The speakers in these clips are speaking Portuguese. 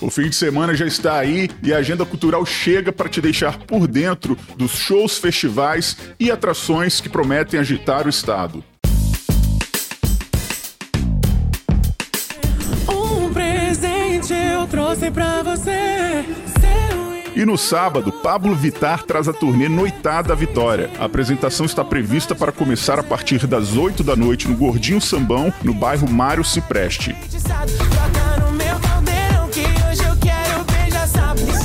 O fim de semana já está aí e a agenda cultural chega para te deixar por dentro dos shows, festivais e atrações que prometem agitar o estado. Um presente eu trouxe pra você. E no sábado, Pablo Vitar traz a turnê Noitada Vitória. A apresentação está prevista para começar a partir das 8 da noite no Gordinho Sambão, no bairro Mário Cipreste.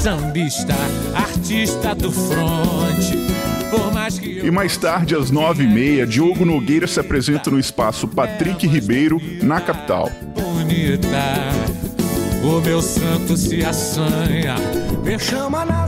Sambista, artista do fronte. E mais tarde, às nove e meia, Diogo Nogueira se apresenta no espaço Patrick Ribeiro, na capital. Bonita o meu santo se assanha. Me chama na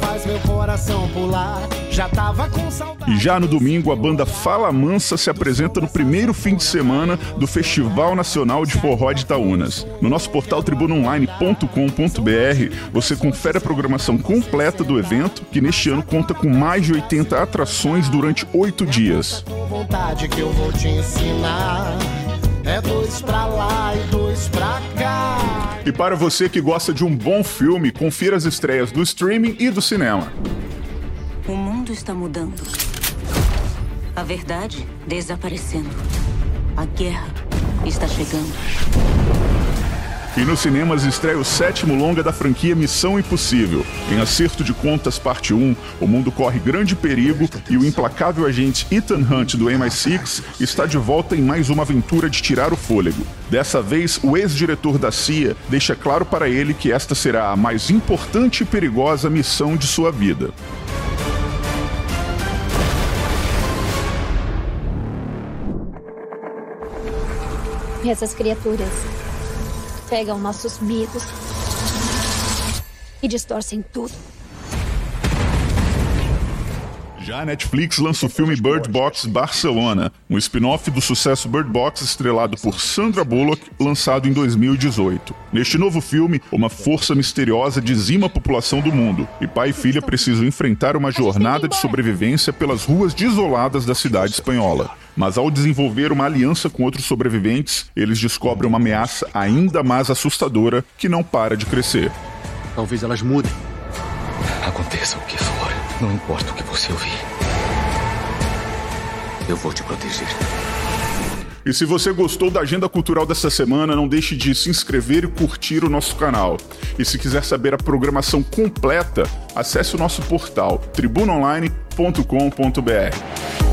faz meu coração pular. Já tava com saudade. E já no domingo, a banda Fala Mansa se apresenta no primeiro fim de semana do Festival Nacional de Forró de Itaúnas. No nosso portal tribunaonline.com.br, você confere a programação completa do evento, que neste ano conta com mais de 80 atrações durante oito dias. É dois pra lá e dois pra. E para você que gosta de um bom filme, confira as estreias do streaming e do cinema. O mundo está mudando. A verdade desaparecendo. A guerra está chegando. E nos cinemas estreia o sétimo longa da franquia Missão Impossível. Em Acerto de Contas, parte 1, o mundo corre grande perigo e o implacável agente Ethan Hunt do MI6 está de volta em mais uma aventura de tirar o fôlego. Dessa vez, o ex-diretor da CIA deixa claro para ele que esta será a mais importante e perigosa missão de sua vida. Essas criaturas pegam nossos mitos e distorcem tudo. Já a Netflix lança o filme Bird Box Barcelona, um spin-off do sucesso Bird Box estrelado por Sandra Bullock, lançado em 2018. Neste novo filme, uma força misteriosa dizima a população do mundo, e pai e filha precisam enfrentar uma jornada de sobrevivência pelas ruas desoladas da cidade espanhola. Mas ao desenvolver uma aliança com outros sobreviventes, eles descobrem uma ameaça ainda mais assustadora que não para de crescer. Talvez elas mudem. Aconteça o que for. Não importa o que você ouvir. Eu vou te proteger. E se você gostou da agenda cultural dessa semana, não deixe de se inscrever e curtir o nosso canal. E se quiser saber a programação completa, acesse o nosso portal tribunaonline.com.br.